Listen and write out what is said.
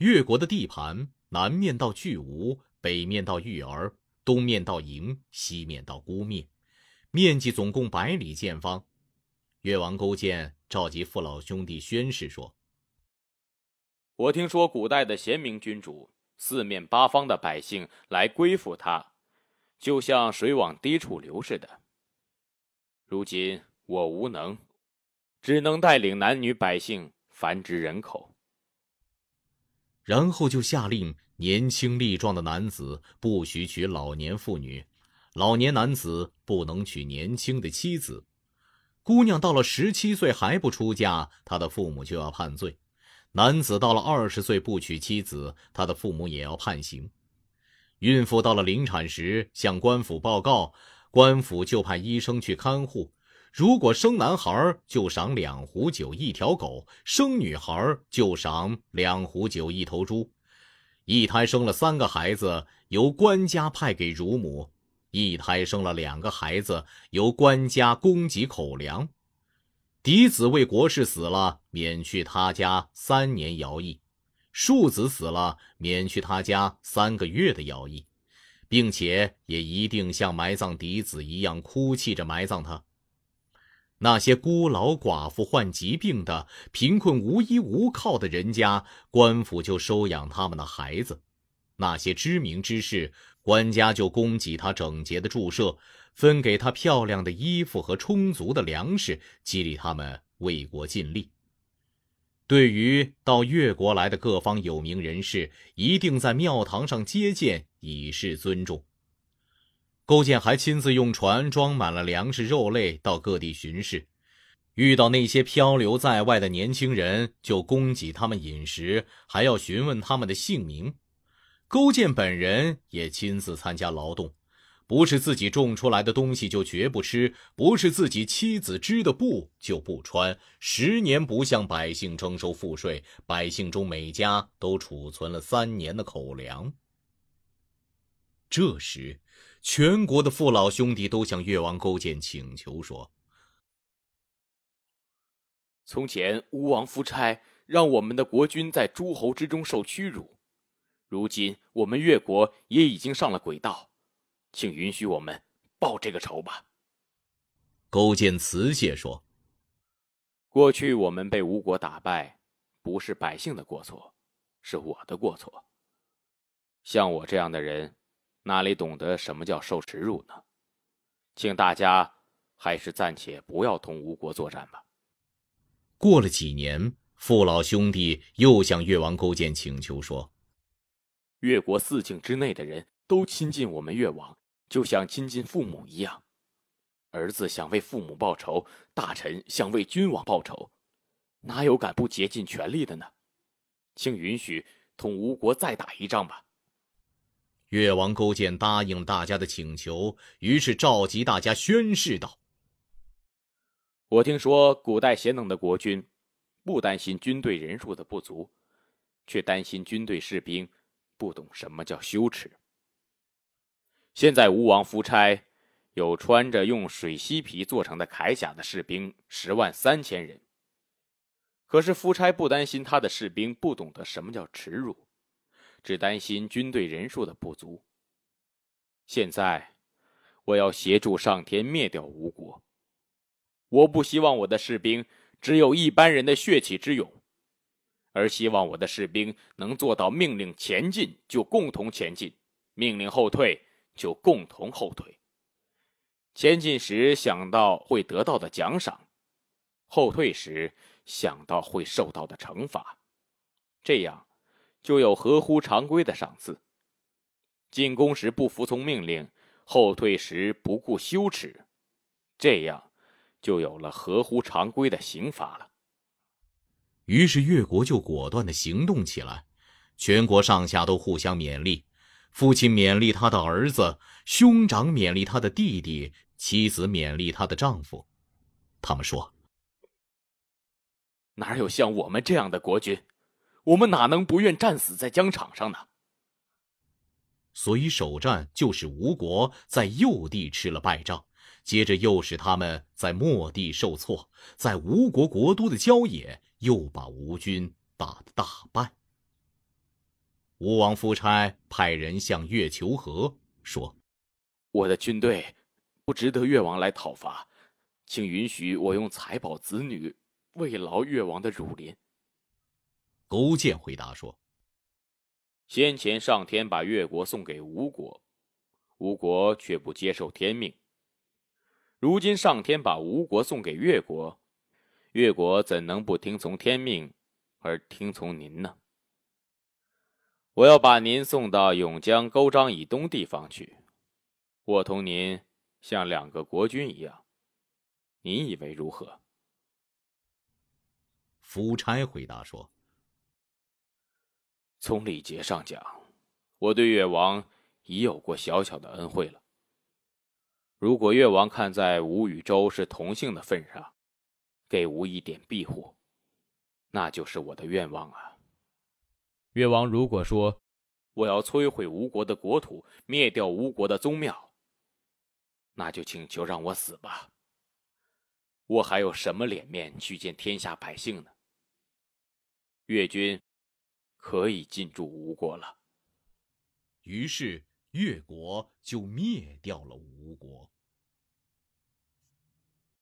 越国的地盘南面到巨吴，北面到玉儿，东面到营，西面到姑灭，面积总共百里见方。越王勾践召集父老兄弟宣誓说：“我听说古代的贤明君主，四面八方的百姓来归附他，就像水往低处流似的。如今我无能。”只能带领男女百姓繁殖人口，然后就下令：年轻力壮的男子不许娶老年妇女，老年男子不能娶年轻的妻子。姑娘到了十七岁还不出嫁，他的父母就要判罪；男子到了二十岁不娶妻子，他的父母也要判刑。孕妇到了临产时向官府报告，官府就派医生去看护。如果生男孩，就赏两壶酒一条狗；生女孩，就赏两壶酒一头猪。一胎生了三个孩子，由官家派给乳母；一胎生了两个孩子，由官家供给口粮。嫡子为国事死了，免去他家三年徭役；庶子死了，免去他家三个月的徭役，并且也一定像埋葬嫡子一样哭泣着埋葬他。那些孤老寡妇、患疾病的、贫困无依无靠的人家，官府就收养他们的孩子；那些知名之士，官家就供给他整洁的住舍，分给他漂亮的衣服和充足的粮食，激励他们为国尽力。对于到越国来的各方有名人士，一定在庙堂上接见，以示尊重。勾践还亲自用船装满了粮食、肉类到各地巡视，遇到那些漂流在外的年轻人，就供给他们饮食，还要询问他们的姓名。勾践本人也亲自参加劳动，不是自己种出来的东西就绝不吃，不是自己妻子织的布就不穿，十年不向百姓征收赋税，百姓中每家都储存了三年的口粮。这时。全国的父老兄弟都向越王勾践请求说：“从前吴王夫差让我们的国君在诸侯之中受屈辱，如今我们越国也已经上了轨道，请允许我们报这个仇吧。”勾践辞谢说：“过去我们被吴国打败，不是百姓的过错，是我的过错。像我这样的人。”哪里懂得什么叫受耻辱呢？请大家还是暂且不要同吴国作战吧。过了几年，父老兄弟又向越王勾践请求说：“越国四境之内的人都亲近我们越王，就像亲近父母一样。儿子想为父母报仇，大臣想为君王报仇，哪有敢不竭尽全力的呢？请允许同吴国再打一仗吧。”越王勾践答应大家的请求，于是召集大家宣誓道：“我听说古代贤能的国君，不担心军队人数的不足，却担心军队士兵不懂什么叫羞耻。现在吴王夫差有穿着用水犀皮做成的铠甲的士兵十万三千人，可是夫差不担心他的士兵不懂得什么叫耻辱。”只担心军队人数的不足。现在，我要协助上天灭掉吴国。我不希望我的士兵只有一般人的血气之勇，而希望我的士兵能做到命令前进就共同前进，命令后退就共同后退。前进时想到会得到的奖赏，后退时想到会受到的惩罚，这样。就有合乎常规的赏赐。进攻时不服从命令，后退时不顾羞耻，这样就有了合乎常规的刑罚了。于是越国就果断的行动起来，全国上下都互相勉励，父亲勉励他的儿子，兄长勉励他的弟弟，妻子勉励她的丈夫。他们说：“哪有像我们这样的国君？”我们哪能不愿战死在疆场上呢？所以首战就是吴国在右地吃了败仗，接着又使他们在末地受挫，在吴国国都的郊野又把吴军打得大败。吴王夫差派人向越求和，说：“我的军队不值得越王来讨伐，请允许我用财宝子女慰劳越王的辱临。”勾践回答说：“先前上天把越国送给吴国，吴国却不接受天命。如今上天把吴国送给越国，越国怎能不听从天命，而听从您呢？”我要把您送到永江沟章以东地方去，我同您像两个国君一样，您以为如何？夫差回答说：“从礼节上讲，我对越王已有过小小的恩惠了。如果越王看在吴与周是同姓的份上，给吴一点庇护，那就是我的愿望啊。”越王如果说我要摧毁吴国的国土，灭掉吴国的宗庙，那就请求让我死吧。我还有什么脸面去见天下百姓呢？越军可以进驻吴国了。于是越国就灭掉了吴国。